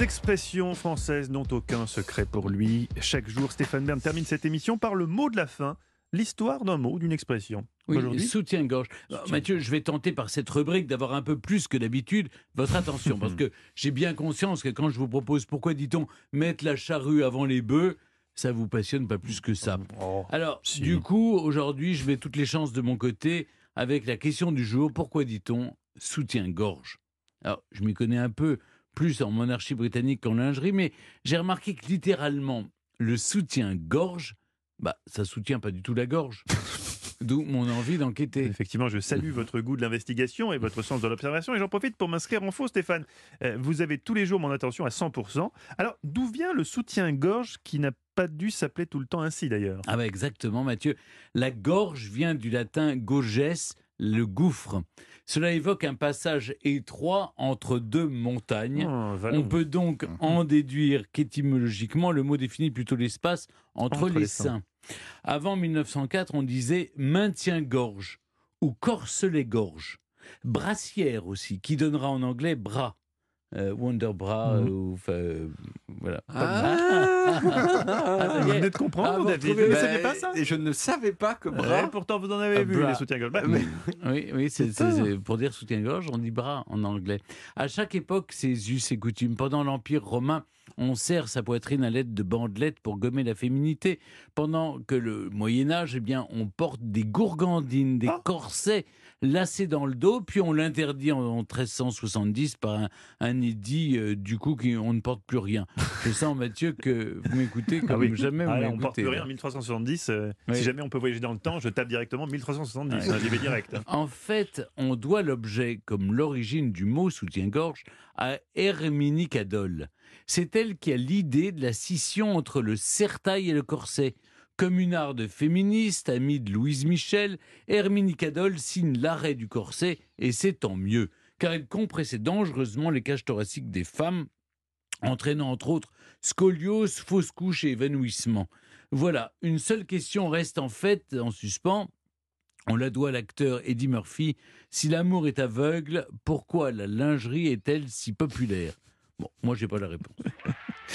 Les expressions françaises n'ont aucun secret pour lui. Chaque jour, Stéphane Bern termine cette émission par le mot de la fin, l'histoire d'un mot, d'une expression. Oui, Aujourd'hui, soutien-gorge. Mathieu, je vais tenter par cette rubrique d'avoir un peu plus que d'habitude votre attention, parce que j'ai bien conscience que quand je vous propose, pourquoi dit-on mettre la charrue avant les bœufs, ça vous passionne pas plus que ça. Oh, Alors, si. du coup, aujourd'hui, je mets toutes les chances de mon côté avec la question du jour. Pourquoi dit-on soutien-gorge? Alors, je m'y connais un peu plus en monarchie britannique qu'en lingerie, mais j'ai remarqué que littéralement, le soutien-gorge, bah, ça soutient pas du tout la gorge. D'où mon envie d'enquêter. Effectivement, je salue votre goût de l'investigation et votre sens de l'observation. Et j'en profite pour m'inscrire en faux, Stéphane. Euh, vous avez tous les jours mon attention à 100%. Alors, d'où vient le soutien-gorge qui n'a pas dû s'appeler tout le temps ainsi d'ailleurs? Ah bah exactement, Mathieu. La gorge vient du latin gorges, le gouffre. Cela évoque un passage étroit entre deux montagnes. Oh, On peut donc en déduire qu'étymologiquement, le mot définit plutôt l'espace entre, Entre les, seins. Avant 1904, on disait maintien-gorge ou corselet-gorge. Brassière aussi, qui donnera en anglais bras. Euh, wonder Mhm. ou enfin, euh, voilà. Ah. y Vous venez de comprendre, Ah, vous David retrouvez- Vous ne saviez pas ça Et je ne savais pas que Ouais, bras. Pourtant, vous en avez Ah, vu, bras. les soutiens-gorge. Bah, Mais- Oui, oui, c'est pour dire soutien-gorge, on dit bras en anglais. À chaque époque, c'est us et coutumes. Pendant l'Empire romain, on serre sa poitrine à l'aide de bandelettes pour gommer la féminité. Pendant que le Moyen Âge, eh bien, on porte des gourgandines, des Ah. corsets lacés dans le dos, puis on l'interdit en, en 1370 par un, un édit euh, du coup qu'on ne porte plus rien. Je sens Mathieu que vous m'écoutez comme Ah oui. jamais vous Ah, on porte m'écoutez. plus rien en 1370. euh, Oui. Si jamais on peut voyager dans le temps, je tape directement 1370. Ouais. hein, J'y vais direct. hein. En fait, on doit l'objet, comme l'origine du mot soutien-gorge, à Herminie Cadol. C'est elle qui a l'idée de la scission entre le sertail et le corset. Communarde féministe, amie de Louise Michel, Herminie Cadol signe l'arrêt du corset, et c'est tant mieux, car elle compressait dangereusement les cages thoraciques des femmes, entraînant entre autres scoliose, fausse couche et évanouissement. Voilà, une seule question reste en fait en suspens. On la doit à l'acteur Eddie Murphy. Si l'amour est aveugle, pourquoi la lingerie est-elle si populaire? Bon, moi j'ai pas la réponse.